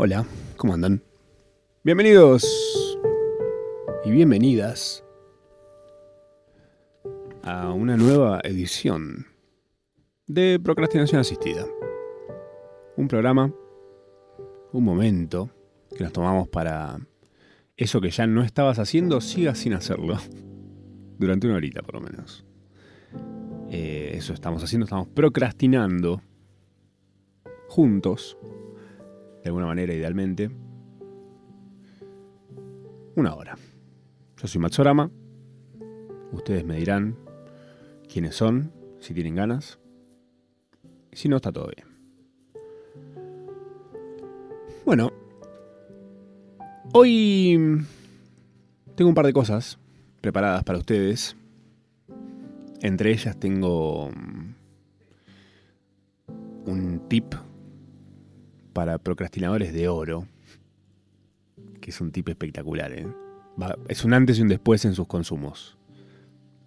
Hola, ¿cómo andan? Bienvenidos y bienvenidas a una nueva edición de Procrastinación Asistida. Un programa, un momento que nos tomamos para eso que ya no estabas haciendo, sigas sin hacerlo. Durante una horita por lo menos. Eh, eso estamos haciendo, estamos procrastinando juntos, de alguna manera idealmente, una hora. Yo soy Matsorama, ustedes me dirán quiénes son, si tienen ganas, si no está todo bien. Bueno, hoy tengo un par de cosas preparadas para ustedes. Entre ellas tengo un tip para procrastinadores de oro, que es un tip espectacular. ¿eh? es un antes y un después en sus consumos.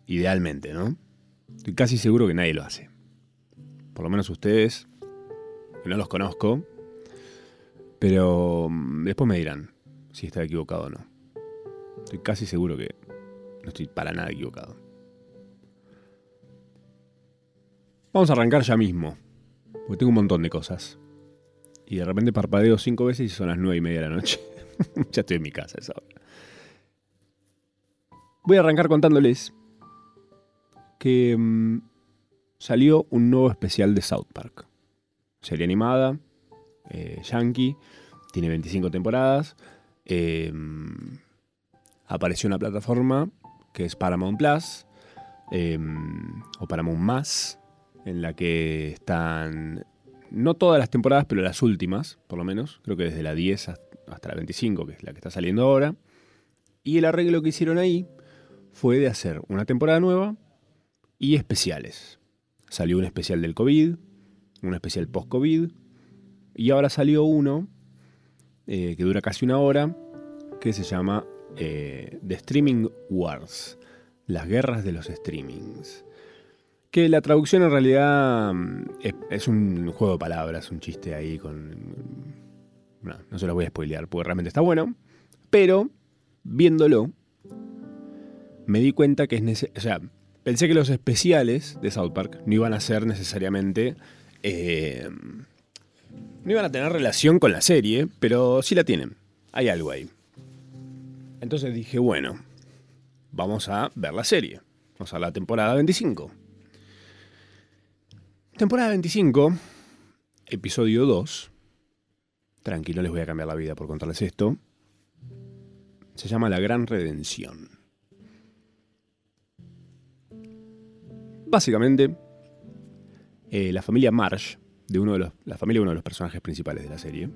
Idealmente, ¿no? Estoy casi seguro que nadie lo hace. Por lo menos ustedes, que no los conozco, pero mm, después me dirán si está equivocado o no. Estoy casi seguro que no estoy para nada equivocado. Vamos a arrancar ya mismo, porque tengo un montón de cosas. Y de repente parpadeo cinco veces y son las nueve y media de la noche. ya estoy en mi casa esa hora. Voy a arrancar contándoles que mm, salió un nuevo especial de South Park. Serie animada, eh, yankee, tiene 25 temporadas. Eh, apareció una plataforma que es Paramount Plus, eh, o Paramount Más, en la que están no todas las temporadas, pero las últimas, por lo menos. Creo que desde la 10 hasta la 25, que es la que está saliendo ahora. Y el arreglo que hicieron ahí fue de hacer una temporada nueva y especiales. Salió un especial del COVID, un especial post-COVID, y ahora salió uno eh, que dura casi una hora, que se llama eh, The Streaming Wars, las guerras de los streamings. Que la traducción en realidad mm, es, un juego de palabras, un chiste ahí con... No, no se lo voy a spoilear porque realmente está bueno. Pero, viéndolo, me di cuenta que es necesario... O sea, pensé que los especiales de South Park no iban a ser necesariamente... Eh, no iban a tener relación con la serie, pero sí la tienen. Hay algo ahí. Entonces dije, bueno, vamos a ver la serie. Vamos a la temporada 25. Temporada 25, episodio 2. Tranquilo, les voy a cambiar la vida por contarles esto. Se llama La Gran Redención. Básicamente, eh, la familia Marsh, de uno de los, la familia de uno de los personajes principales de la serie,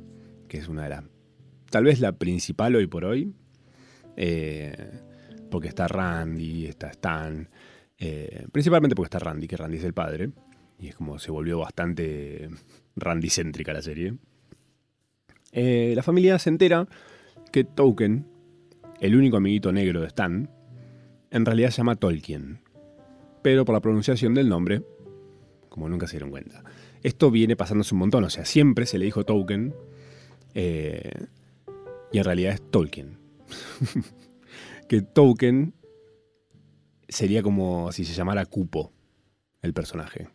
que es una de las, tal vez la principal hoy por hoy, eh, porque está Randy, está Stan, eh, principalmente porque está Randy, que Randy es el padre, y es como se volvió bastante Randy-céntrica la serie. Eh, la familia se entera que Token, el único amiguito negro de Stan, en realidad se llama Tolkien, pero por la pronunciación del nombre, como nunca se dieron cuenta. Esto viene pasándose un montón, o sea, siempre se le dijo Token, eh, y en realidad es Tolkien. que Token sería como si se llamara Cupo, el personaje.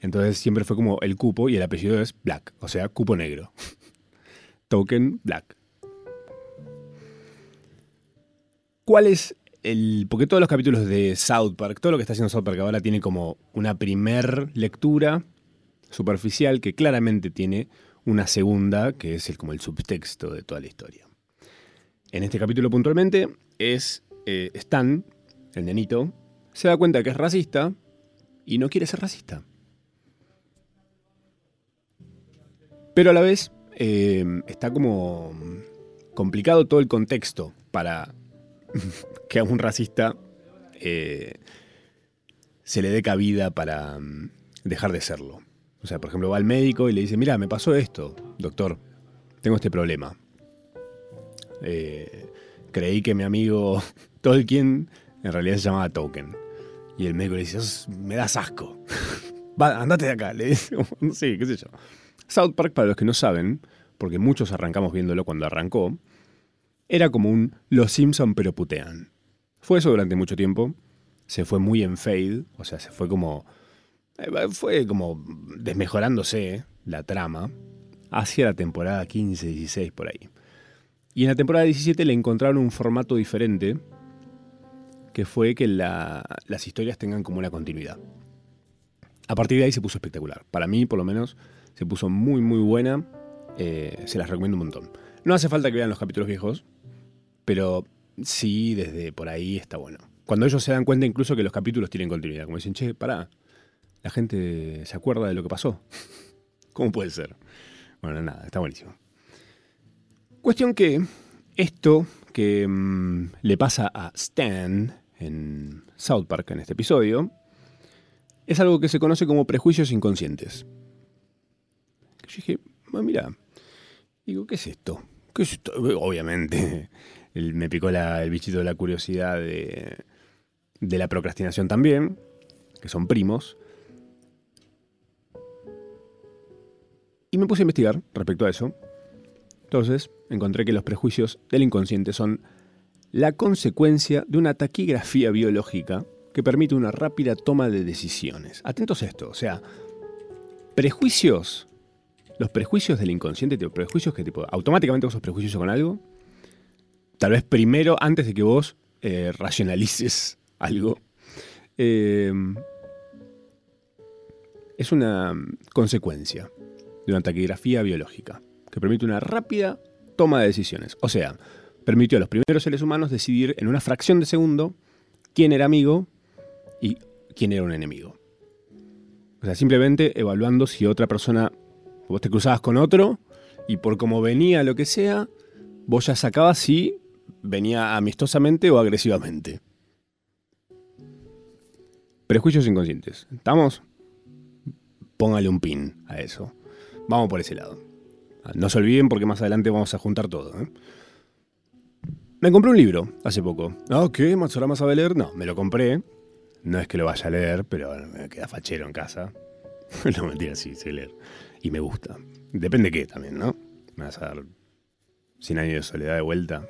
Entonces siempre fue como el cupo y el apellido es Black, o sea, cupo negro. Token Black. ¿Cuál es el...? Porque todos los capítulos de South Park, todo lo que está haciendo South Park ahora tiene como una primer lectura superficial que claramente tiene una segunda, que es como el subtexto de toda la historia. En este capítulo puntualmente es eh, Stan, el nenito, se da cuenta que es racista y no quiere ser racista. Pero a la vez eh, está como complicado todo el contexto para que a un racista eh, se le dé cabida para mm, dejar de serlo. O sea, por ejemplo, va al médico y le dice, mira, me pasó esto, doctor, tengo este problema. Eh, creí que mi amigo Tolkien en realidad se llamaba Token. Y el médico le dice, me das asco. Va, andate de acá. Le dice, sí, qué sé yo. South Park, para los que no saben, porque muchos arrancamos viéndolo cuando arrancó, era como un Los Simpson pero putean. Fue eso durante mucho tiempo, se fue muy en fade, o sea, se fue como... Eh, fue como desmejorándose la trama hacia la temporada 15, 16 por ahí. Y en la temporada 17 le encontraron un formato diferente, que fue que las historias tengan como una continuidad. A partir de ahí se puso espectacular. Para mí, por lo menos, se puso muy, muy buena. Eh, se las recomiendo un montón. No hace falta que vean los capítulos viejos, pero sí, desde por ahí está bueno. Cuando ellos se dan cuenta incluso que los capítulos tienen continuidad, como dicen, che, pará, la gente se acuerda de lo que pasó. ¿Cómo puede ser? Bueno, nada, está buenísimo. Cuestión que esto que mm, le pasa a Stan en South Park en este episodio es algo que se conoce como prejuicios inconscientes. Yo dije, mira, digo, ¿qué es esto? Obviamente, me picó el bichito de la curiosidad de, de la procrastinación también, que son primos. Y me puse a investigar respecto a eso. Entonces, encontré que los prejuicios del inconsciente son la consecuencia de una taquigrafía biológica que permite una rápida toma de decisiones. Atentos a esto, o sea, prejuicios, los prejuicios del inconsciente, tipo, prejuicios que tipo, automáticamente vos sos prejuicioso con algo, tal vez primero, antes de que vos eh, racionalices algo, eh, es una consecuencia de una taquigrafía biológica que permite una rápida toma de decisiones. O sea, permitió a los primeros seres humanos decidir en una fracción de segundo quién era amigo y quién era un enemigo. O sea, simplemente evaluando si otra persona, vos te cruzabas con otro y por cómo venía lo que sea, vos ya sacabas si venía amistosamente o agresivamente. Prejuicios inconscientes. ¿Estamos? Póngale un pin a eso. Vamos por ese lado. No se olviden porque más adelante vamos a juntar todo. ¿eh? Me compré un libro hace poco. Ah, ¿qué? ¿Matsurama sabe leer? No, me lo compré. No es que lo vaya a leer, pero me queda fachero en casa. no mentira, sí, sé leer. Y me gusta. Depende qué también, ¿no? Me vas a dar 100 años de soledad de vuelta.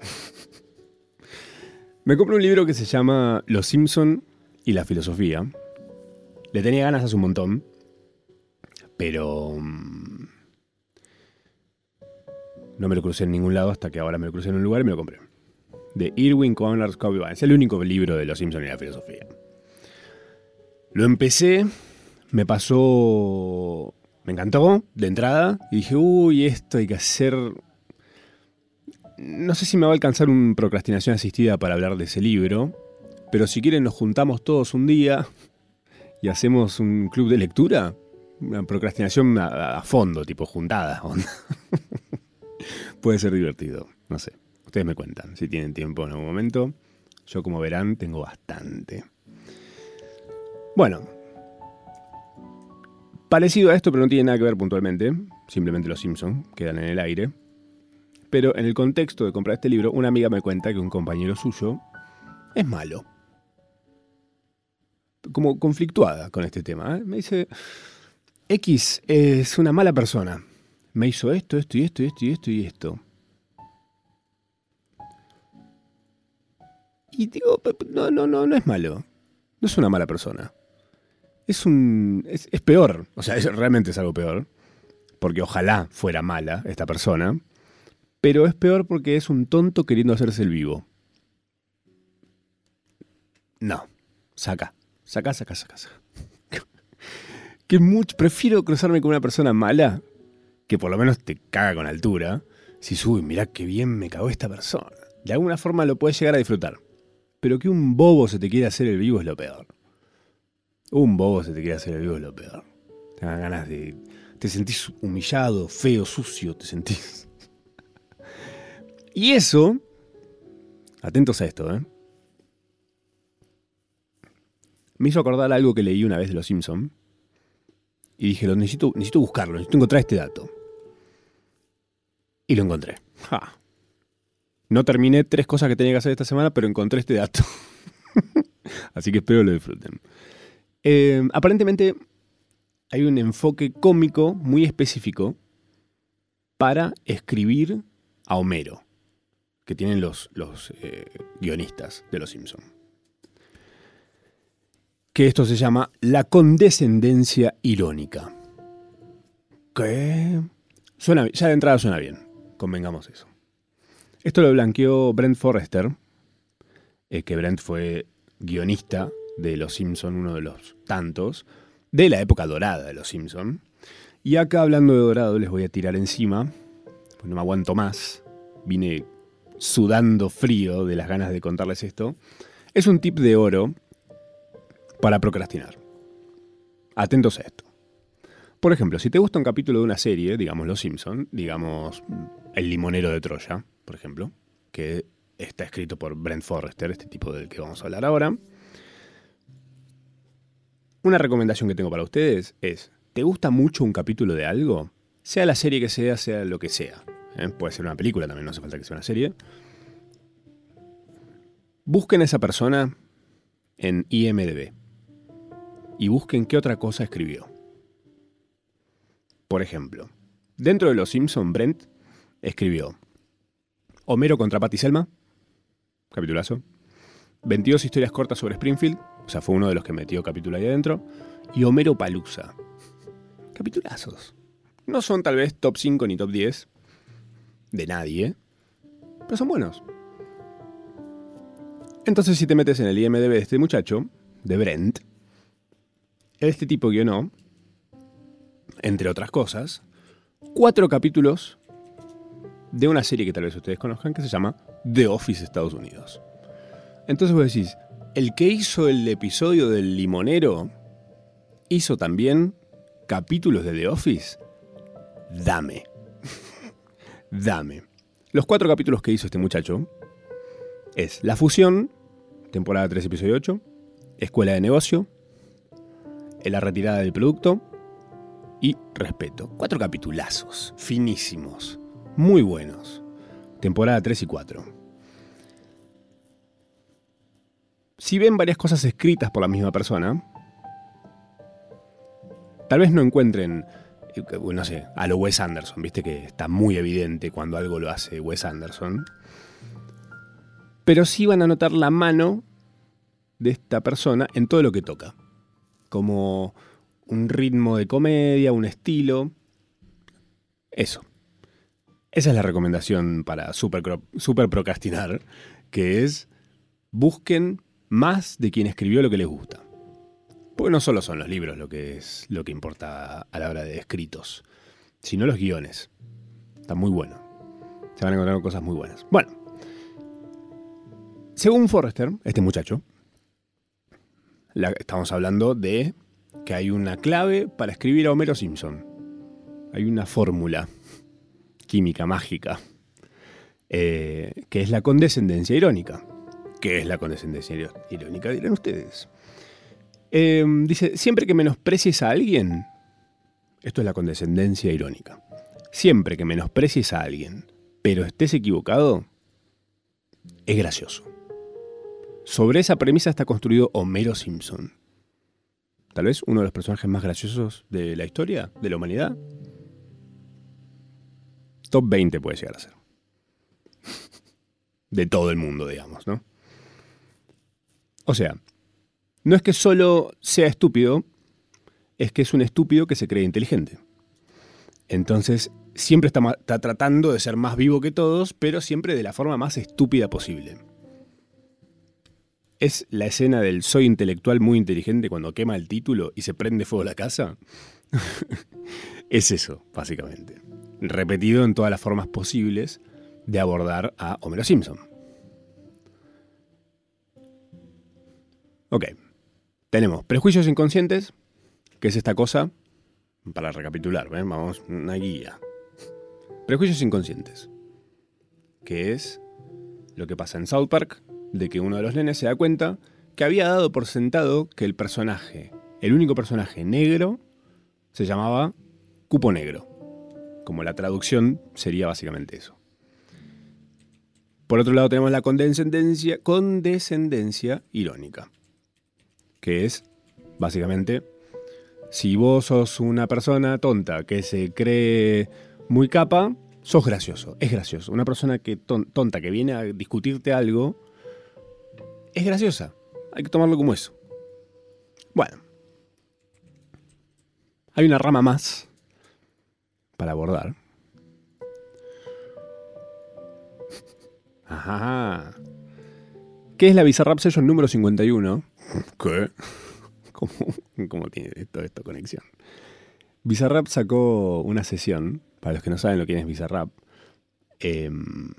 me compré un libro que se llama Los Simpson y la filosofía. Le tenía ganas hace un montón. Pero... Mm, no me lo crucé en ningún lado hasta que ahora me lo crucé en un lugar y me lo compré. De Irwin Connors Cobblepot. Es el único libro de Los Simpsons y la filosofía. Lo empecé, me pasó. Me encantó de entrada y dije, uy, esto hay que hacer. No sé si me va a alcanzar una procrastinación asistida para hablar de ese libro, pero si quieren nos juntamos todos un día y hacemos un club de lectura. Una procrastinación a, fondo, tipo juntada. puede ser divertido. No sé. Ustedes me cuentan si tienen tiempo en algún momento. Yo, como verán, tengo bastante. Bueno. Parecido a esto, pero no tiene nada que ver puntualmente. Simplemente los Simpsons quedan en el aire. Pero en el contexto de comprar este libro, una amiga me cuenta que un compañero suyo es malo. Como conflictuada con este tema. ¿eh? Me dice, X es una mala persona me hizo esto, esto y esto y esto y esto y esto. Y digo, no, no, no, no es malo. No es una mala persona. Es un. Es, peor. O sea, realmente es algo peor. Porque ojalá fuera mala esta persona. Pero es peor porque es un tonto queriendo hacerse el vivo. No. Saca. Saca, saca, saca, saca. que mucho, prefiero cruzarme con una persona mala que por lo menos te caga con altura, si uy, mirá qué bien me cagó esta persona. De alguna forma lo puedes llegar a disfrutar. Pero que un bobo se te quiera hacer el vivo es lo peor. Un bobo se te quiere hacer el vivo es lo peor. Te dan ganas de. Te sentís humillado, feo, sucio, te sentís. y eso. Atentos a esto, ¿eh? Me hizo acordar algo que leí una vez de Los Simpson Y dije, lo necesito, necesito buscarlo, necesito encontrar este dato. Y lo encontré. No terminé tres cosas que tenía que hacer esta semana, pero encontré este dato. Así que espero lo disfruten. Eh, aparentemente hay un enfoque cómico muy específico para escribir a Homero, que tienen los, los eh, guionistas de Los Simpson. Que esto se llama la condescendencia irónica. ¿Qué? Suena, ya de entrada suena bien, convengamos eso. Esto lo blanqueó Brent Forrester, eh, que Brent fue guionista de Los Simpson, uno de los tantos, de la época dorada de Los Simpson. Y acá hablando de dorado les voy a tirar encima, pues no me aguanto más, vine sudando frío de las ganas de contarles esto. Es un tip de oro para procrastinar. Atentos a esto. Por ejemplo, si te gusta un capítulo de una serie, digamos Los Simpson, digamos El limonero de Troya, por ejemplo, que está escrito por Brent Forrester, este tipo del que vamos a hablar ahora. Una recomendación que tengo para ustedes es, ¿te gusta mucho un capítulo de algo? Sea la serie que sea, sea lo que sea. ¿eh? Puede ser una película también, no hace falta que sea una serie. Busquen a esa persona en IMDB y busquen qué otra cosa escribió. Por ejemplo, dentro de Los Simpson, Brent escribió Homero contra Patty Selma, capitulazo. 22 historias cortas sobre Springfield, o sea, fue uno de los que metió capítulo ahí adentro. Y Homero Palusa. Capitulazos. No son tal vez top 5 ni top 10 de nadie, pero son buenos. Entonces, si te metes en el IMDB de este muchacho, de Brent, este tipo guionó, entre otras cosas, cuatro capítulos de una serie que tal vez ustedes conozcan que se llama The Office Estados Unidos. Entonces vos decís, el que hizo el episodio del limonero hizo también capítulos de The Office. Dame. Dame. Los cuatro capítulos que hizo este muchacho es La Fusión, temporada 3, episodio 8, Escuela de Negocio, La Retirada del Producto y Respeto. Cuatro capitulazos, finísimos, muy buenos. Temporada 3 y 4. Si ven varias cosas escritas por la misma persona, tal vez no encuentren, eh, no sé, a lo Wes Anderson, viste que está muy evidente cuando algo lo hace Wes Anderson, pero sí van a notar la mano de esta persona en todo lo que toca, como un ritmo de comedia, un estilo, eso. Esa es la recomendación para super, super procrastinar, que es busquen más de quien escribió lo que les gusta. Porque no solo son los libros lo que es lo que importa a la hora de escritos, sino los guiones. Está muy bueno. Se van a encontrar cosas muy buenas. Bueno, según Forrester, este muchacho, estamos hablando de que hay una clave para escribir a Homero Simpson. Hay una fórmula química mágica, eh, que es la condescendencia irónica. ¿Qué es la condescendencia irónica? Dirán ustedes. Em, dice, siempre que menosprecies a alguien, esto es la condescendencia irónica, siempre que menosprecies a alguien, pero estés equivocado, es gracioso. Sobre esa premisa está construido Homero Simpson. Tal vez uno de los personajes más graciosos de la historia, de la humanidad. Top 20 puede llegar a ser. De todo el mundo, digamos, ¿no? O sea, no es que solo sea estúpido, es que es un estúpido que se cree inteligente. Entonces, siempre está, tratando de ser más vivo que todos, pero siempre de la forma más estúpida posible. ¿Es la escena del soy intelectual muy inteligente cuando quema el título y se prende fuego la casa? es eso, básicamente. Repetido en todas las formas posibles de abordar a Homero Simpson. Ok. Tenemos prejuicios inconscientes, que es esta cosa, para recapitular, ¿ven? vamos, una guía. Prejuicios inconscientes, que es lo que pasa en South Park, de que uno de los nenes se da cuenta que había dado por sentado que el personaje, el único personaje negro, se llamaba Cupo Negro. Como la traducción sería básicamente eso. Por otro lado tenemos la condescendencia, condescendencia irónica que es, básicamente, si vos sos una persona tonta que se cree muy capa, sos gracioso, es gracioso. Una persona que tonta que viene a discutirte algo es graciosa. Hay que tomarlo como eso. Bueno. Hay una rama más para abordar. Ajá. ¿Qué es la Bizarrap Session número 51? ¿Qué? ¿Cómo, cómo tiene todo esto conexión? Bizarrap sacó una sesión, para los que no saben lo que es Bizarrap. Em,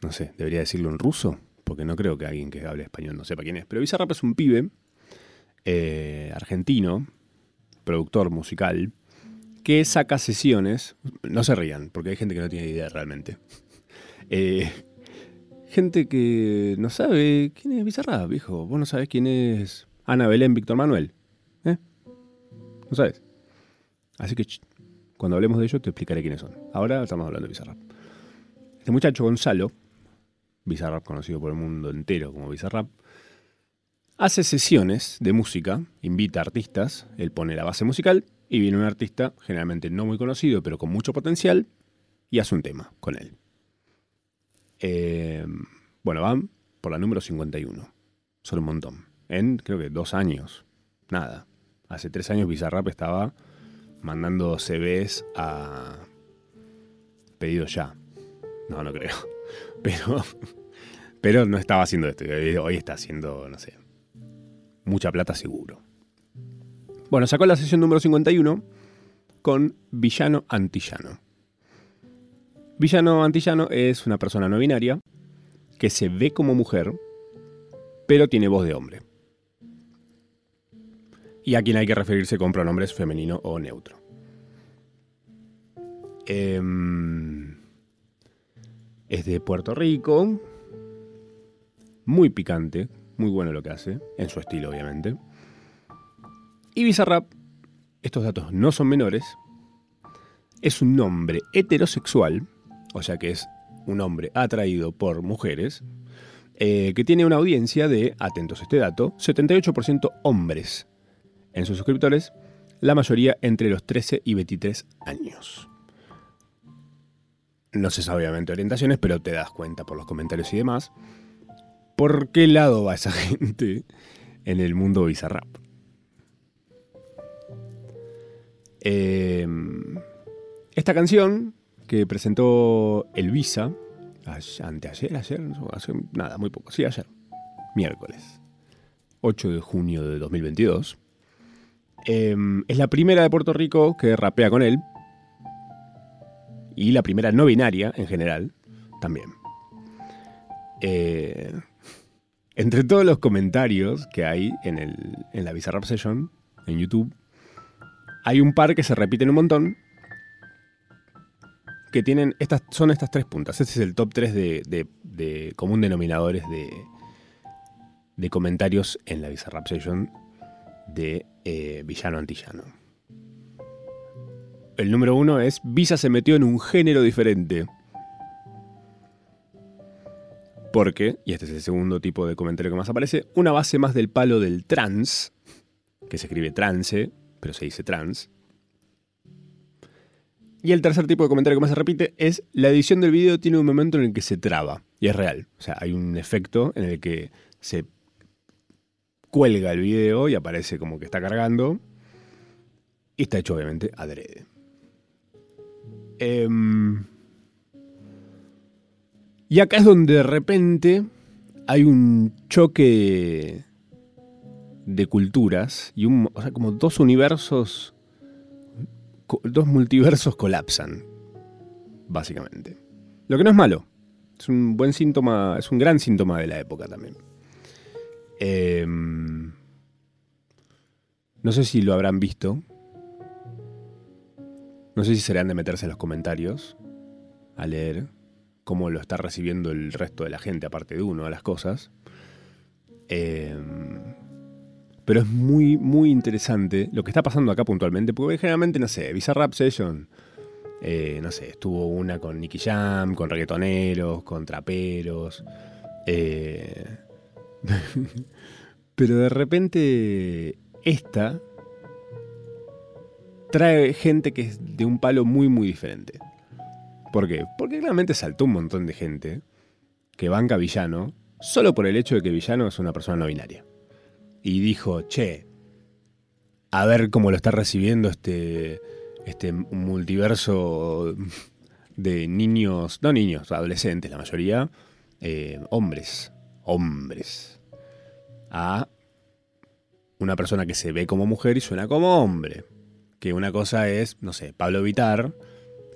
no sé, debería decirlo en ruso, porque no creo que alguien que hable español no sepa quién es. Pero Bizarrap es un pibe eh, argentino, productor musical, que saca sesiones. No se rían, porque hay gente que no tiene idea realmente. Eh, gente que no sabe quién es Bizarrap, viejo. Vos no sabés quién es Ana Belén Víctor Manuel. ¿Eh? ¿No sabes? Así que cuando hablemos de ello te explicaré quiénes son. Ahora estamos hablando de Bizarrap. Este muchacho Gonzalo, Bizarrap conocido por el mundo entero como Bizarrap, hace sesiones de música, invita a artistas, él pone la base musical y viene un artista, generalmente no muy conocido, pero con mucho potencial, y hace un tema con él. Eh, bueno, van por la número 51. Son un montón. En creo que dos años. Nada. Hace tres años Bizarrap estaba mandando CVs a pedido ya. No, no creo. Pero, pero no estaba haciendo esto. Hoy está haciendo, no sé, mucha plata seguro. Bueno, sacó la sesión número 51 con Villano Antillano. Villano Antillano es una persona no binaria que se ve como mujer, pero tiene voz de hombre. Y a quien hay que referirse con pronombres femenino o neutro. Em, es de Puerto Rico. Muy picante, muy bueno lo que hace, en su estilo obviamente. Y Bizarrap, estos datos no son menores, es un hombre heterosexual, o sea que es un hombre atraído por mujeres, eh, que tiene una audiencia de, atentos a este dato, 78% hombres en sus suscriptores, la mayoría entre los 13 y 23 años. No se sabe obviamente orientaciones, pero te das cuenta por los comentarios y demás por qué lado va esa gente en el mundo bizarrap. Em, esta canción que presentó Elvisa, anteayer, ayer, hace nada, muy poco, sí, ayer, miércoles, 8 de junio de 2022, em, es la primera de Puerto Rico que rapea con él, y la primera no binaria en general también. Eh, entre todos los comentarios que hay en, el, en la Bizarrap Session en YouTube, hay un par que se repiten un montón. Que tienen. Estas, son estas tres puntas. Este es el top 3 de, común denominadores de, de comentarios en la Bizarrap Session de eh, Villano Antillano. El número uno es Visa se metió en un género diferente. Porque, y este es el segundo tipo de comentario que más aparece, una base más del palo del trans, que se escribe trance, pero se dice trans. Y el tercer tipo de comentario que más se repite es la edición del video tiene un momento en el que se traba. Y es real. O sea, hay un efecto en el que se cuelga el video y aparece como que está cargando. Y está hecho obviamente adrede. Em, y acá es donde de repente hay un choque de culturas y un, o sea, como dos universos, dos multiversos colapsan, básicamente. Lo que no es malo, es un buen síntoma, es un gran síntoma de la época también. Em, no sé si lo habrán visto. No sé si serán de meterse en los comentarios a leer cómo lo está recibiendo el resto de la gente, aparte de uno, a las cosas. Em, pero es muy, muy interesante lo que está pasando acá puntualmente, porque generalmente, no sé, Bizarrap Session, eh, no sé, estuvo una con Nicky Jam, con reggaetoneros, con traperos. Eh, pero de repente, esta trae gente que es de un palo muy, muy diferente. ¿Por qué? Porque claramente saltó un montón de gente que banca Villano solo por el hecho de que Villano es una persona no binaria. Y dijo, che, a ver cómo lo está recibiendo este, este multiverso de niños, no niños, adolescentes, la mayoría, eh, hombres, hombres, a una persona que se ve como mujer y suena como hombre. Que una cosa es, no sé, Pablo Vitar,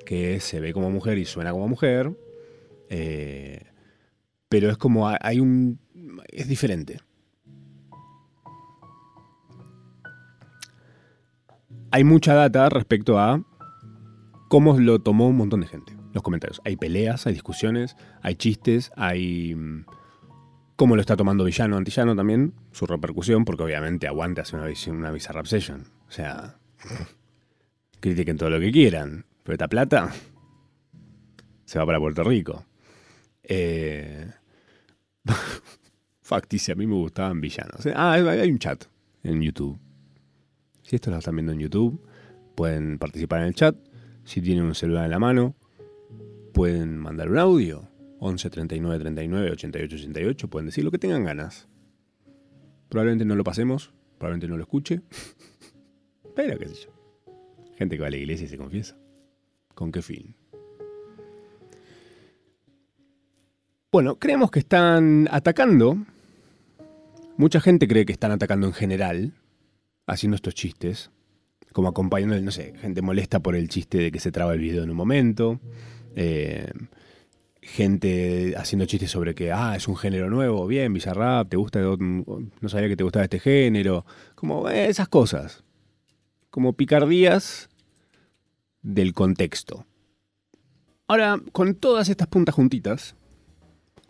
que se ve como mujer y suena como mujer. Eh, pero es como hay un... es diferente. Hay mucha data respecto a cómo lo tomó un montón de gente. Los comentarios. Hay peleas, hay discusiones, hay chistes, hay mm, cómo lo está tomando villano, antillano también, su repercusión, porque obviamente aguante hace una, una bizarra obsession. O sea, critiquen todo lo que quieran, pero esta plata se va para Puerto Rico. Eh, Facticia, a mí me gustaban villanos. Ah, hay un chat en YouTube. Si esto lo están viendo en YouTube, pueden participar en el chat. Si tienen un celular en la mano, pueden mandar un audio 11 39 39 88 88, pueden decir lo que tengan ganas. Probablemente no lo pasemos, probablemente no lo escuche, pero qué sé yo. Gente que va a la iglesia y se confiesa. ¿Con qué fin? Bueno, creemos que están atacando. Mucha gente cree que están atacando en general, haciendo estos chistes, como acompañando, no sé, gente molesta por el chiste de que se traba el video en un momento. Eh, gente haciendo chistes sobre que, ah, es un género nuevo, bien, Bizarrap, te gusta, no sabía que te gustaba este género, como eh, esas cosas, como picardías del contexto. Ahora, con todas estas puntas juntitas,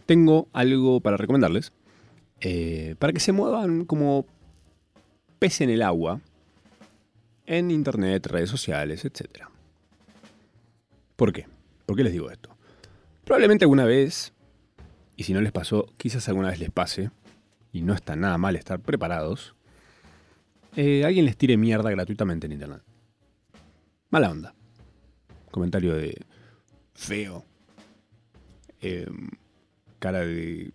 tengo algo para recomendarles, eh, para que se muevan como pez en el agua, en internet, redes sociales, etc. ¿Por qué? ¿Por qué les digo esto? Probablemente alguna vez, y si no les pasó, quizás alguna vez les pase, y no está nada mal estar preparados, eh, alguien les tire mierda gratuitamente en internet. Mala onda. Comentario de feo. Em, cara de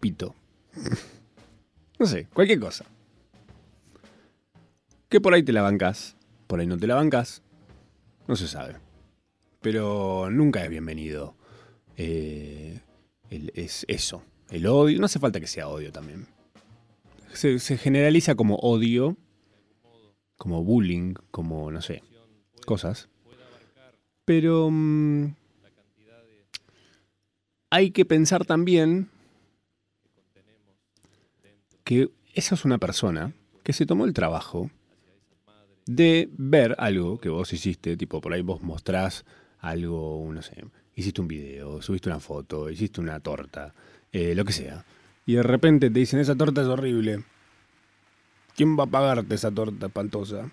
pito. no sé, cualquier cosa. Que por ahí te la bancas, por ahí no te la bancas, no se sabe pero nunca es bienvenido. Eh, es eso, el odio. No hace falta que sea odio también. Se, generaliza como odio, como bullying, como, no sé, cosas. Pero mm, hay que pensar también que esa es una persona que se tomó el trabajo de ver algo que vos hiciste, tipo por ahí vos mostrás algo, no sé, hiciste un video, subiste una foto, hiciste una torta, eh, lo que sea. Y de repente te dicen, esa torta es horrible. ¿Quién va a pagarte esa torta espantosa?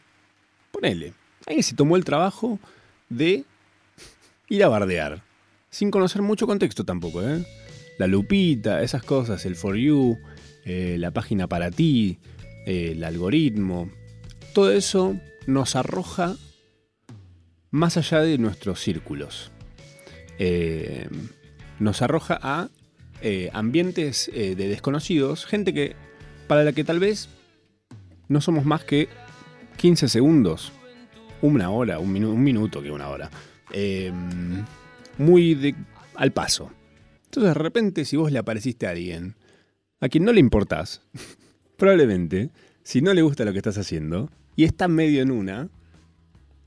Ponele. Alguien se tomó el trabajo de ir a bardear. Sin conocer mucho contexto tampoco, ¿eh? La lupita, esas cosas, el for you, eh, la página para ti, el algoritmo. Todo eso nos arroja más allá de nuestros círculos. Eh, nos arroja a eh, ambientes eh, de desconocidos, gente que para la que tal vez no somos más que 15 segundos, una hora, un, un minuto que una hora, muy al paso. Entonces de repente si vos le apareciste a alguien a quien no le importás, probablemente, si no le gusta lo que estás haciendo, y está medio en una,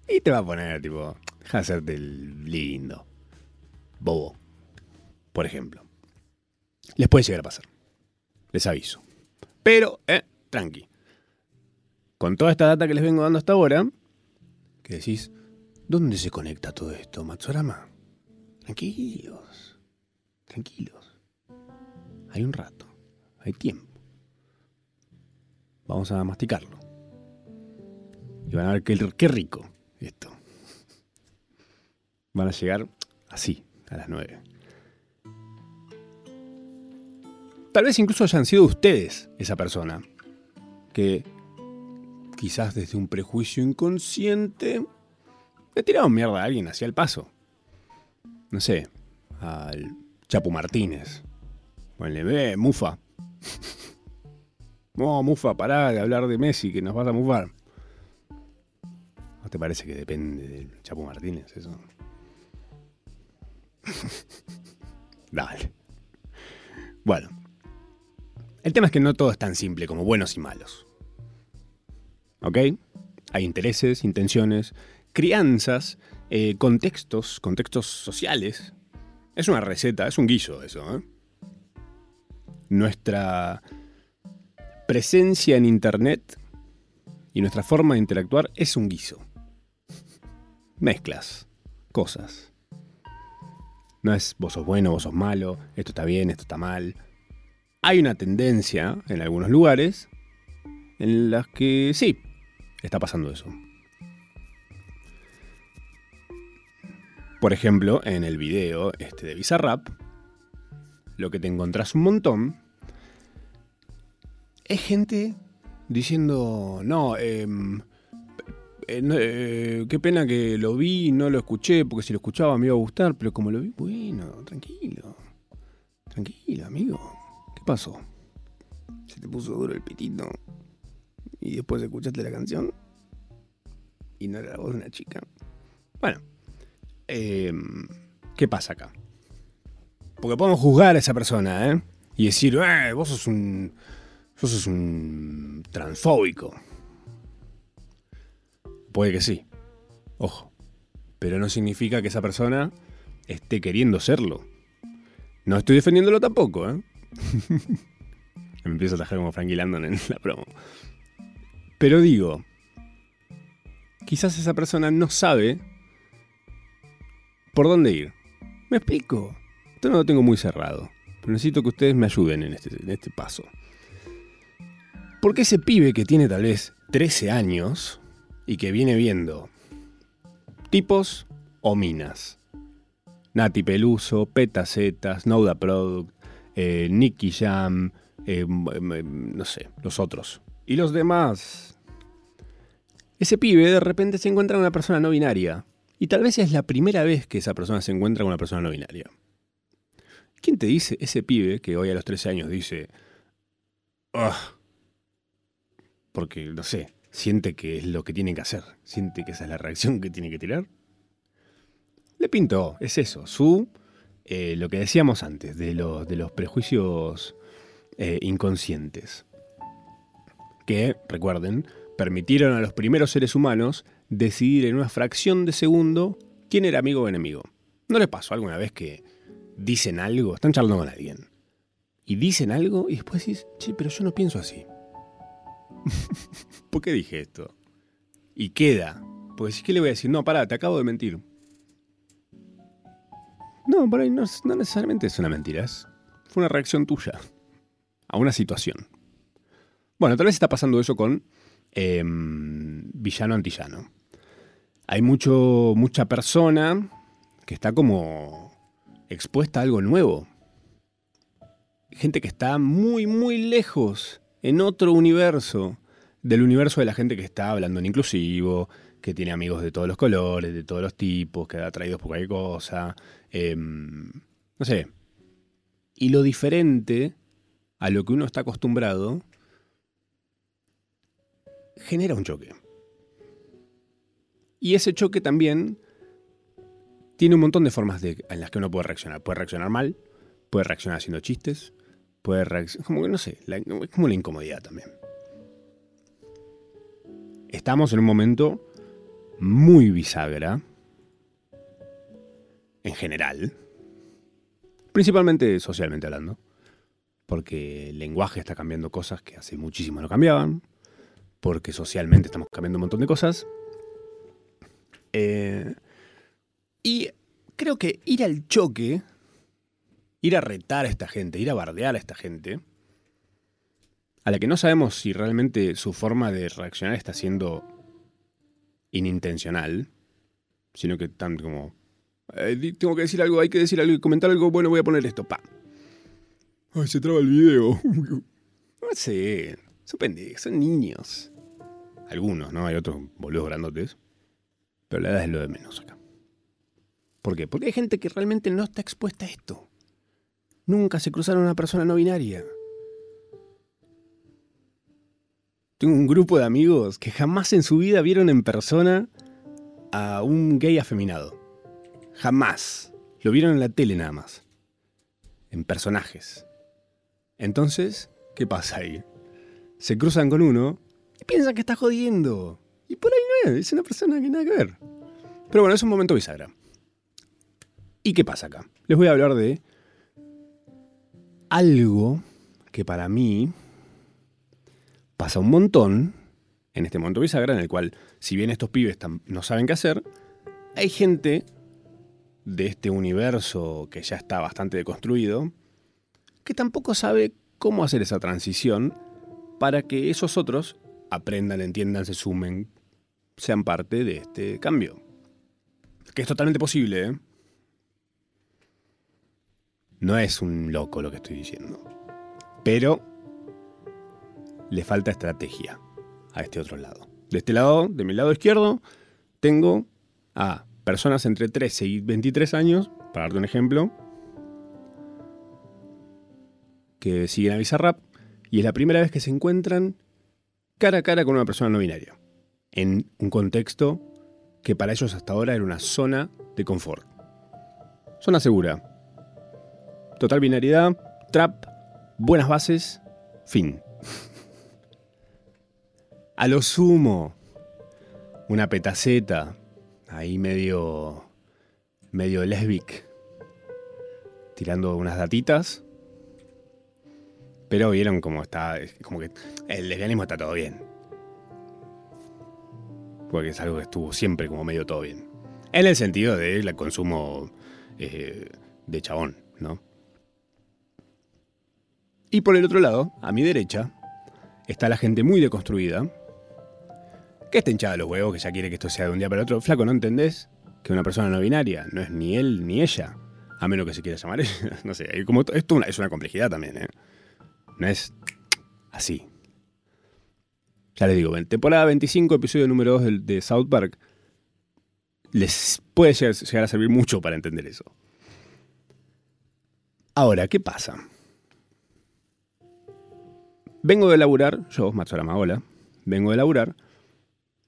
y te va a poner, tipo, deja de hacerte el lindo. Bobo. Por ejemplo. Les puede llegar a pasar. Les aviso. Pero, eh, tranqui. Con toda esta data que les vengo dando hasta ahora, que decís, ¿dónde se conecta todo esto, Matsurama? Tranquilos. Tranquilos. Hay un rato. Hay tiempo. Vamos a masticarlo. Y van a ver qué, qué rico. Esto. Van a llegar así, a las 9. Tal vez incluso hayan sido ustedes esa persona que quizás desde un prejuicio inconsciente le tiraron mierda a alguien hacia el paso. no sé, al Chapu Martínez. Ponle, ve, mufa. No, mufa, pará de hablar de Messi, que nos vas a mufar. ¿No te parece que depende del Chapu Martínez eso? Dale. Bueno. El tema es que no todo es tan simple como buenos y malos. ¿Ok? Hay intereses, intenciones, crianzas, eh, contextos, contextos sociales. Es una receta, es un guiso eso. ¿eh? Nuestra presencia en Internet y nuestra forma de interactuar es un guiso. Mezclas, cosas. No es vos sos bueno, vos sos malo, esto está bien, esto está mal. Hay una tendencia en algunos lugares en las que sí, está pasando eso. Por ejemplo, en el video este de Bizarrap, lo que te encontrás un montón es gente diciendo, no, em, eh, eh, qué pena que lo vi no lo escuché, porque si lo escuchaba me iba a gustar, pero como lo vi, bueno, tranquilo. Tranquilo, amigo. ¿Qué pasó? ¿Se te puso duro el pitito? ¿Y después escuchaste la canción? ¿Y no era la voz de una chica? Bueno, Em, ¿qué pasa acá? Porque podemos juzgar a esa persona, ¿eh? Y decir, eh, vos sos un. Vos sos un. transfóbico. Puede que sí. Ojo. Pero no significa que esa persona esté queriendo serlo. No estoy defendiéndolo tampoco, ¿eh? Me empiezo a tajar como Frankie Landon en la promo. Pero digo, quizás esa persona no sabe por dónde ir. ¿Me explico? Esto no lo tengo muy cerrado, pero necesito que ustedes me ayuden en este, en este paso. Porque ese pibe que tiene tal vez 13 años y que viene viendo tipos o minas. Nati Peluso, Peta Zetas, Nouda Product, eh, Nicky Jam, eh, no sé, los otros. Y los demás. Ese pibe de repente se encuentra en una persona no binaria y tal vez es la primera vez que esa persona se encuentra con una persona no binaria. ¿Quién te dice ese pibe que hoy a los 13 años dice, ah", porque, no sé, siente que es lo que tiene que hacer, siente que esa es la reacción que tiene que tirar? Le pintó, es eso, su, eh, lo que decíamos antes, de, de los prejuicios eh, inconscientes, que, recuerden, permitieron a los primeros seres humanos decidir en una fracción de segundo quién era amigo o enemigo. ¿No les pasó alguna vez que dicen algo, están charlando con alguien, y dicen algo y después dices, che, pero yo no pienso así? ¿Por qué dije esto? Y queda. Porque si ¿qué le voy a decir? No, pará, te acabo de mentir. No, por ahí no, no necesariamente es una mentira, fue una reacción tuya a una situación. Bueno, tal vez está pasando eso con em, villano antillano hay mucho, mucha persona que está como expuesta a algo nuevo. Gente que está muy, muy lejos, en otro universo, del universo de la gente que está hablando en inclusivo, que tiene amigos de todos los colores, de todos los tipos, que ha atraídos por cualquier cosa. Em, no sé. Y lo diferente a lo que uno está acostumbrado genera un choque. Y ese choque también tiene un montón de formas en las que uno puede reaccionar. Puede reaccionar mal, puede reaccionar haciendo chistes, puede reaccionar, como que no sé, es como la incomodidad también. Estamos en un momento muy bisagra, en general, principalmente socialmente hablando, porque el lenguaje está cambiando cosas que hace muchísimo no cambiaban, porque socialmente estamos cambiando un montón de cosas, eh, y creo que ir al choque, ir a retar a esta gente, ir a bardear a esta gente, a la que no sabemos si realmente su forma de reaccionar está siendo inintencional, sino que están como... Eh, tengo que decir algo, hay que decir algo comentar algo, bueno, voy a poner esto, pa. Ay, se traba el video. no sé, son pendejos, son niños. Algunos, ¿no? Hay otros boludos grandotes. Pero la edad es lo de menos acá. ¿Por qué? Porque hay gente que realmente no está expuesta a esto. Nunca se cruzaron una persona no binaria. Tengo un grupo de amigos que jamás en su vida vieron en persona a un gay afeminado. Jamás. Lo vieron en la tele nada más. En personajes. Entonces, ¿qué pasa ahí? Se cruzan con uno y piensan que está jodiendo. Y por ahí no es, es una persona que nada que ver. Pero bueno, es un momento bisagra. ¿Y qué pasa acá? Les voy a hablar de algo que para mí pasa un montón en este momento bisagra, en el cual, si bien estos pibes no saben qué hacer, hay gente de este universo que ya está bastante deconstruido, que tampoco sabe cómo hacer esa transición para que esos otros aprendan, entiendan, se sumen, sean parte de este cambio. Que es totalmente posible, ¿eh? No es un loco lo que estoy diciendo. Pero le falta estrategia a este otro lado. De este lado, de mi lado izquierdo, tengo a personas entre 13 y 23 años, para darte un ejemplo, que siguen a Bizarrap y es la primera vez que se encuentran cara a cara con una persona no binaria, en un contexto que para ellos hasta ahora era una zona de confort. Zona segura. Total binariedad, trap, buenas bases, fin. A lo sumo, una petaceta, ahí medio, medio lesbic, tirando unas datitas. Pero vieron cómo está, como que el lesbianismo está todo bien. Porque es algo que estuvo siempre como medio todo bien. En el sentido del consumo eh, de chabón, ¿no? Y por el otro lado, a mi derecha, está la gente muy deconstruida, que está hinchada los huevos, que ya quiere que esto sea de un día para otro. Flaco, ¿no entendés? Que una persona no binaria no es ni él ni ella. A menos que se quiera llamar ella. no sé, esto es una complejidad también, ¿eh? No es así. Ya les digo, en temporada 25, episodio número 2 de, South Park, les puede llegar, a servir mucho para entender eso. Ahora, ¿qué pasa? Vengo de laburar, yo, Matsuara vengo de laburar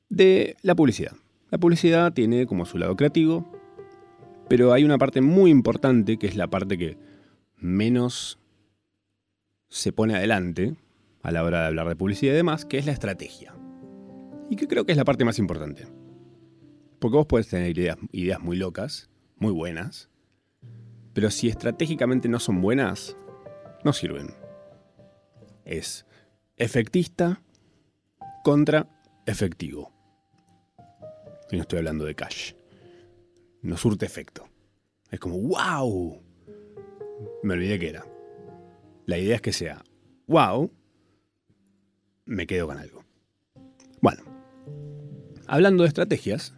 de la publicidad. La publicidad tiene como su lado creativo, pero hay una parte muy importante que es la parte que menos se pone adelante a la hora de hablar de publicidad y demás, que es la estrategia. Y que creo que es la parte más importante. Porque vos puedes tener ideas muy locas, muy buenas, pero si estratégicamente no son buenas, no sirven. Es efectista contra efectivo. Y no estoy hablando de cash. No surte efecto. Es como, wow. Me olvidé que era. La idea es que sea, wow, me quedo con algo. Bueno, hablando de estrategias,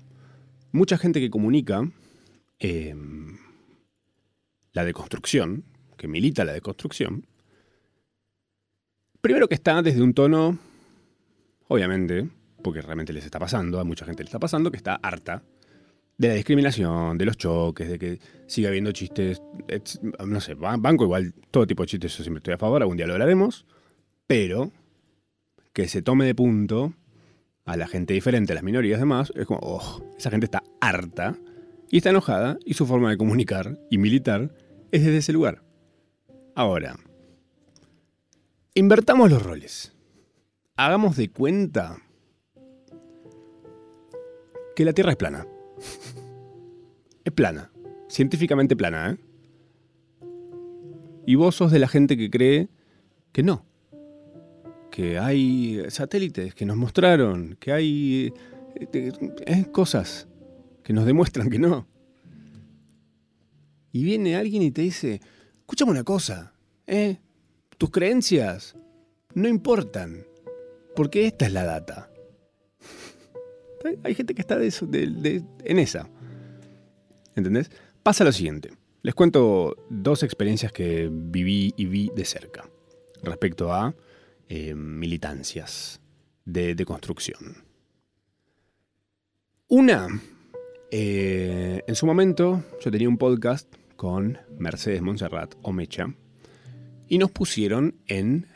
mucha gente que comunica em, la deconstrucción, que milita la deconstrucción, primero que está desde un tono, obviamente, porque realmente les está pasando, a mucha gente le está pasando, que está harta de la discriminación, de los choques, de que siga habiendo chistes, no sé, banco igual, todo tipo de chistes, yo siempre estoy a favor, algún día lo hablaremos, pero que se tome de punto a la gente diferente, a las minorías demás, es como, oh, esa gente está harta y está enojada y su forma de comunicar y militar es desde ese lugar. Ahora, invertamos los roles. Hagamos de cuenta que la Tierra es plana. es plana. Científicamente plana, ¿eh? Y vos sos de la gente que cree que no. Que hay satélites que nos mostraron, que hay eh, eh, cosas que nos demuestran que no. Y viene alguien y te dice, escúchame una cosa, ¿eh? Tus creencias no importan, porque esta es la data. Hay gente que está en esa. ¿Entendés? Pasa lo siguiente. Les cuento dos experiencias que viví y vi de cerca respecto a eh, militancias de, de construcción. Una Eh, en su momento yo tenía un podcast con Mercedes Montserrat o Mecha y nos pusieron en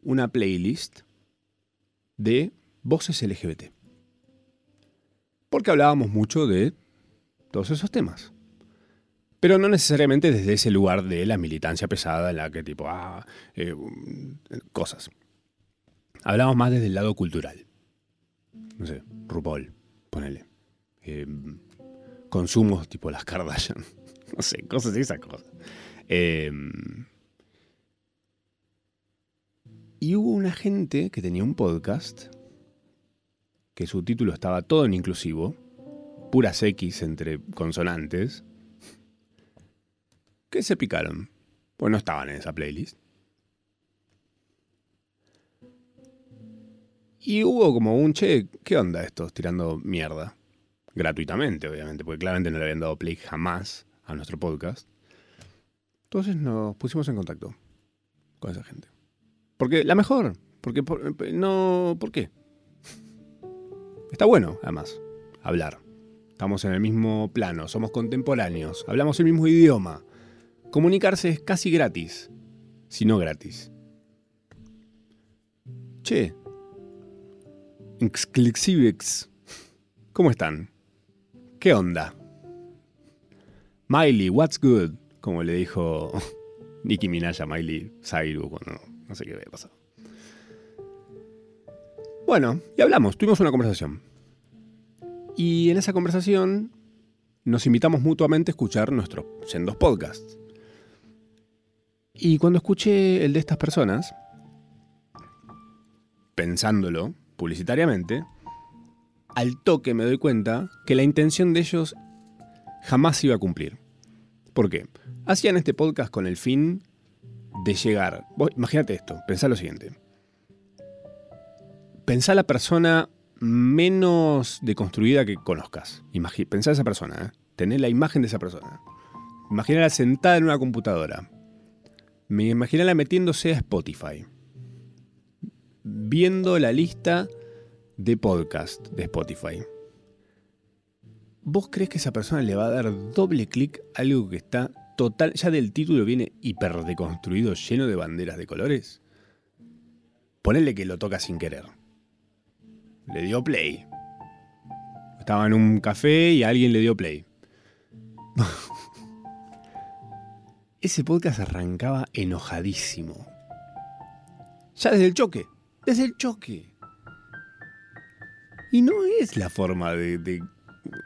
una playlist de voces LGBT. Porque hablábamos mucho de todos esos temas. Pero no necesariamente desde ese lugar de la militancia pesada en la que tipo, ah, eh, cosas. Hablamos más desde el lado cultural. No sé, RuPaul, ponele. Eh, consumos tipo las Kardashian. No sé, cosas y esas cosas. Eh, y hubo una gente que tenía un podcast que su título estaba todo en inclusivo, puras X entre consonantes, que se picaron. Pues no estaban en esa playlist. Y hubo como un, che, ¿qué onda estos tirando mierda? Gratuitamente, obviamente, porque claramente no le habían dado play jamás a nuestro podcast. Entonces nos pusimos en contacto con esa gente. Porque la mejor, porque no, ¿por qué? Está bueno, además, hablar. Estamos en el mismo plano, somos contemporáneos, hablamos el mismo idioma. Comunicarse es casi gratis, si no gratis. Che, Exclusivex. ¿Cómo están? ¿Qué onda? Miley, what's good? Como le dijo Nicki Minaj a Miley Cyrus cuando no sé qué había pasado. Bueno, y hablamos, tuvimos una conversación. Y en esa conversación nos invitamos mutuamente a escuchar nuestros sendos podcasts. Y cuando escuché el de estas personas, pensándolo, publicitariamente, al toque me doy cuenta que la intención de ellos jamás iba a cumplir. ¿Por qué? Hacían este podcast con el fin de llegar. imagínate esto, pensá lo siguiente. Pensá la persona menos deconstruida que conozcas. pensá esa persona, ¿eh? la imagen de esa persona. Imagínala sentada en una computadora. Imagínala metiéndose a Spotify viendo la lista de podcast de Spotify. ¿Vos crees que esa persona le va a dar doble clic a algo que está total, ya del título viene hiper deconstruido, lleno de banderas de colores? Ponele que lo toca sin querer. Le dio play. Estaba en un café y alguien le dio play. Ese podcast arrancaba enojadísimo. Ya desde el choque desde el choque. Y no es la forma de, de,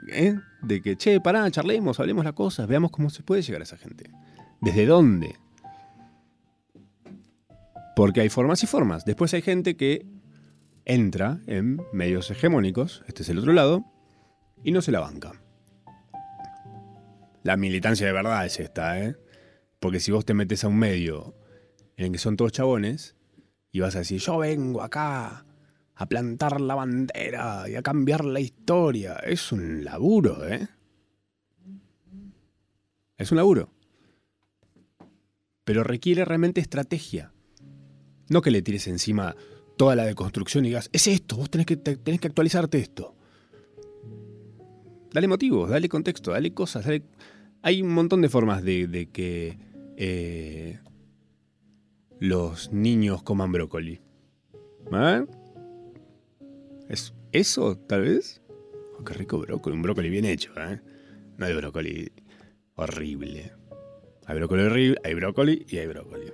¿eh? De que, che, pará, charlemos, hablemos las cosas, veamos cómo se puede llegar a esa gente. ¿Desde dónde? Porque hay formas y formas. Después hay gente que entra en medios hegemónicos, este es el otro lado, y no se la banca. La militancia de verdad es esta, ¿eh? Porque si vos te metes a un medio en el que son todos chabones, y vas a decir, yo vengo acá a plantar la bandera y a cambiar la historia. Es un laburo, ¿eh? Es un laburo. Pero requiere realmente estrategia. No que le tires encima toda la deconstrucción y digas, es esto, vos tenés que, tenés que actualizarte esto. Dale motivos, dale contexto, dale cosas. Hay un montón de formas de, que eh, los niños coman brócoli. ¿Eh? ¿Es eso, tal vez? Oh, qué rico brócoli, un brócoli bien hecho, ¿eh? No hay brócoli horrible. Hay brócoli horrible, hay brócoli y hay brócoli.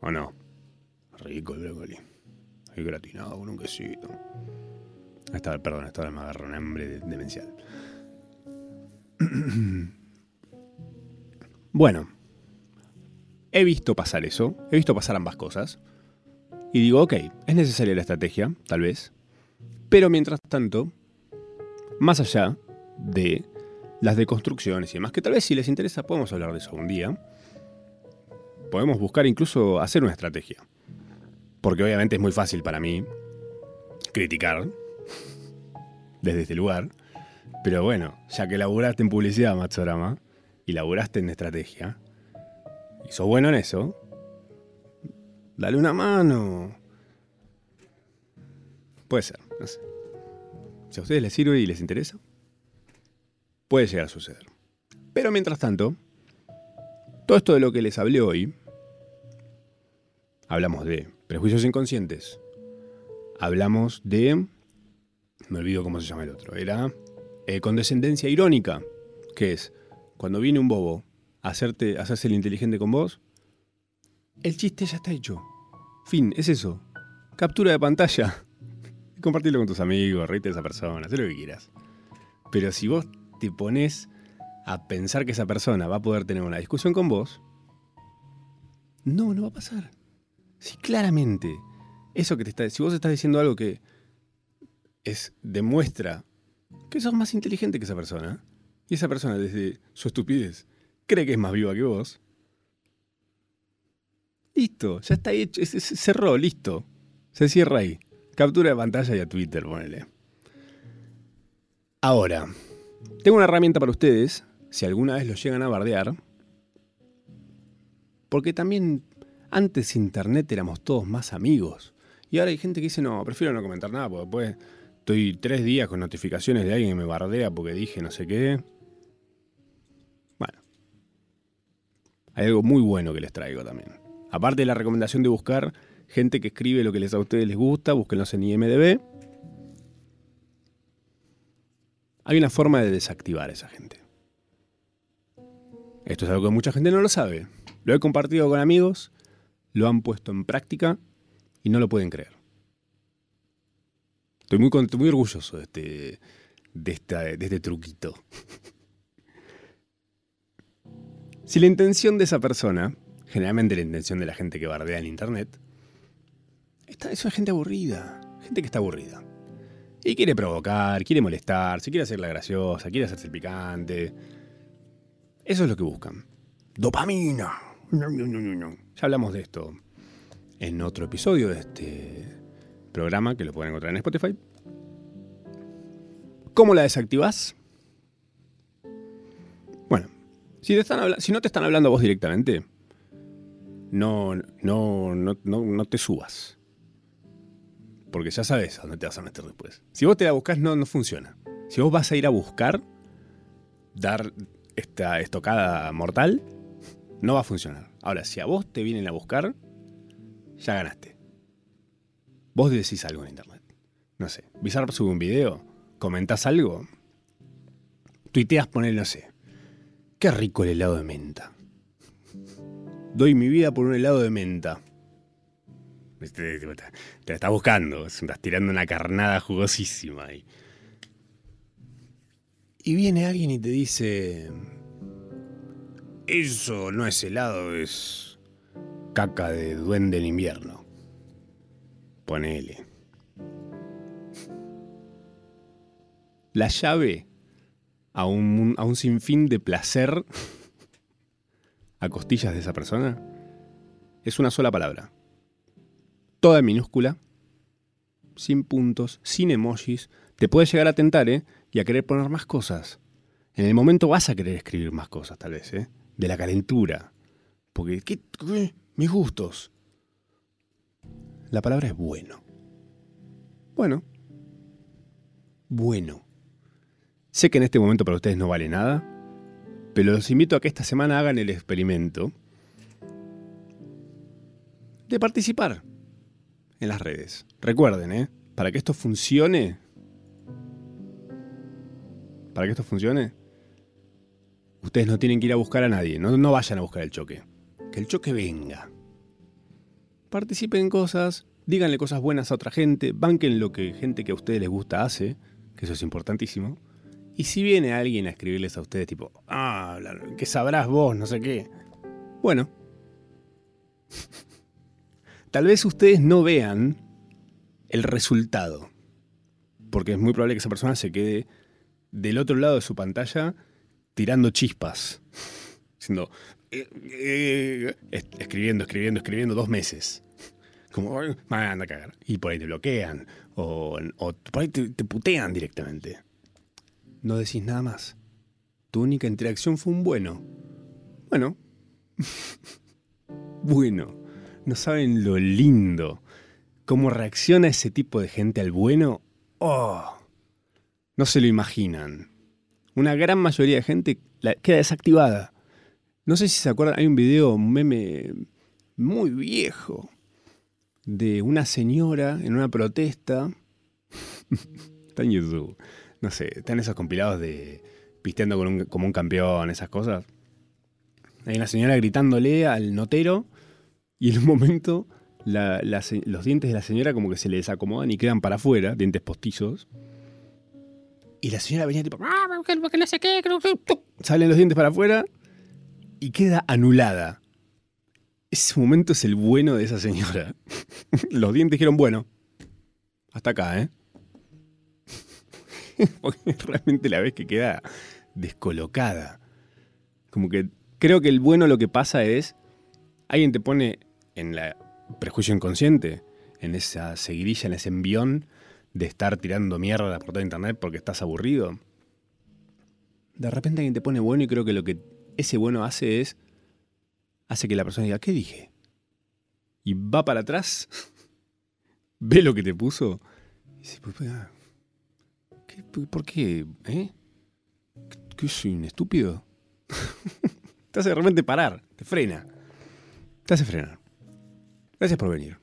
¿O no? Rico el brócoli. Hay gratinado con un quesito. Perdón, esta vez me agarró un hambre demencial. bueno, He visto pasar eso, he visto pasar ambas cosas. Y digo, ok, es necesaria la estrategia, tal vez. Pero mientras tanto, más allá de las deconstrucciones y demás, que tal vez si les interesa podemos hablar de eso un día, podemos buscar incluso hacer una estrategia. Porque obviamente es muy fácil para mí criticar desde este lugar. Pero bueno, ya que laburaste en publicidad, Matsorama, y laburaste en estrategia, y sos bueno en eso, dale una mano. Puede ser, no sé. Si a ustedes les sirve y les interesa, Puede llegar a suceder. Pero mientras tanto, todo esto de lo que les hablé hoy, hablamos de prejuicios inconscientes, hablamos de... Me olvido cómo se llama el otro. Era eh, condescendencia irónica, que es cuando viene un bobo a hacerte, a hacerse el inteligente con vos, el chiste ya está hecho. Fin, es eso. Captura de pantalla. Compartirlo con tus amigos, reíte de esa persona, haz lo que quieras. Pero si vos te pones a pensar que esa persona va a poder tener una discusión con vos, no, no va a pasar. Si claramente eso que te está, si vos estás diciendo algo que es demuestra que sos más inteligente que esa persona y esa persona desde su estupidez cree que es más viva que vos, listo, ya está hecho, cerró, listo, se cierra ahí. Captura de pantalla y a Twitter, ponele. Ahora, tengo una herramienta para ustedes, si alguna vez los llegan a bardear, porque también antes Internet éramos todos más amigos. Y ahora hay gente que dice, no, prefiero no comentar nada, porque después estoy tres días con notificaciones de alguien que me bardea porque dije no sé qué. Bueno, hay algo muy bueno que les traigo también. Aparte de la recomendación de buscar gente que escribe lo que les a ustedes les gusta, búsquenlos en IMDB. Hay una forma de desactivar a esa gente. Esto es algo que mucha gente no lo sabe. Lo he compartido con amigos, lo han puesto en práctica y no lo pueden creer. Estoy muy, orgulloso de este, este truquito. si la intención de esa persona, generalmente la intención de la gente que bardea en internet, es una gente aburrida, gente que está aburrida. Y quiere provocar, quiere molestar, se quiere hacer la graciosa, quiere hacerse el picante. Eso es lo que buscan. Dopamina. Ya hablamos de esto en otro episodio de este programa que lo pueden encontrar en Spotify. ¿Cómo la desactivas? Bueno, si, si no te están hablando a vos directamente, no, no, no, no, te subas. Porque ya sabes a dónde te vas a meter después. Si vos te la buscas, no, no funciona. Si vos vas a ir a buscar, dar esta estocada mortal, no va a funcionar. Ahora, si a vos te vienen a buscar, ya ganaste. Vos decís algo en internet. No sé, Bizarrap sube un video, comentás algo, tuiteas, poner, no sé, qué rico el helado de menta. Doy mi vida por un helado de menta. Te, la estás buscando, estás tirando una carnada jugosísima ahí. Y viene alguien y te dice, eso no es helado, es caca de duende en invierno. Ponele. La llave a un, a un sinfín de placer a costillas de esa persona es una sola palabra. Toda minúscula, sin puntos, sin emojis. Te puede llegar a tentar, ¿eh? y a querer poner más cosas. En el momento vas a querer escribir más cosas, tal vez, ¿eh? De la calentura. Porque, ¿qué, Mis gustos. La palabra es bueno. Bueno. Bueno. Sé que en este momento para ustedes no vale nada, pero los invito a que esta semana hagan el experimento de participar en las redes. Recuerden, ¿eh? Para que esto funcione, para que esto funcione, ustedes no tienen que ir a buscar a nadie, no, vayan a buscar el choque. Que el choque venga. Participen en cosas, díganle cosas buenas a otra gente, banquen lo que gente que a ustedes les gusta hace, que eso es importantísimo. Y si viene alguien a escribirles a ustedes tipo, ah, ¿qué sabrás vos? No sé qué. Bueno. Tal vez ustedes no vean el resultado. Porque es muy probable que esa persona se quede del otro lado de su pantalla tirando chispas, diciendo, eh, eh, escribiendo, escribiendo, escribiendo dos meses. Como, anda a cagar. Y por ahí te bloquean, o, por ahí te putean directamente. No decís nada más. Tu única interacción fue un bueno. Bueno. bueno. No saben lo lindo. Cómo reacciona ese tipo de gente al bueno. Oh. No se lo imaginan. una gran mayoría de gente queda desactivada. No sé si se acuerdan, hay un video, un meme muy viejo, de una señora en una protesta. Está en YouTube. No sé, están esos compilados de pisteando como un campeón, esas cosas. Hay una señora gritándole al notero y en un momento los dientes de la señora como que se le desacomodan y quedan para afuera, dientes postizos. Y la señora venía tipo, ah, porque no sé qué, salen los dientes para afuera y queda anulada. Ese momento es el bueno de esa señora. los dientes dijeron, bueno, hasta acá, ¿eh? porque realmente la ves que queda descolocada. Como que creo que el bueno lo que pasa es, alguien te pone en la prejuicio inconsciente, en esa seguidilla, en ese envión de estar tirando mierda por toda internet porque estás aburrido. De repente alguien te pone bueno y creo que lo que ese bueno hace es, hace que la persona diga, ¿qué dije? Y va para atrás, ve lo que te puso y dice, pues, ah, ¿por qué? ¿Eh? ¿Que soy un estúpido? te hace de repente parar, te frena. Te hace frenar. Gracias por venir.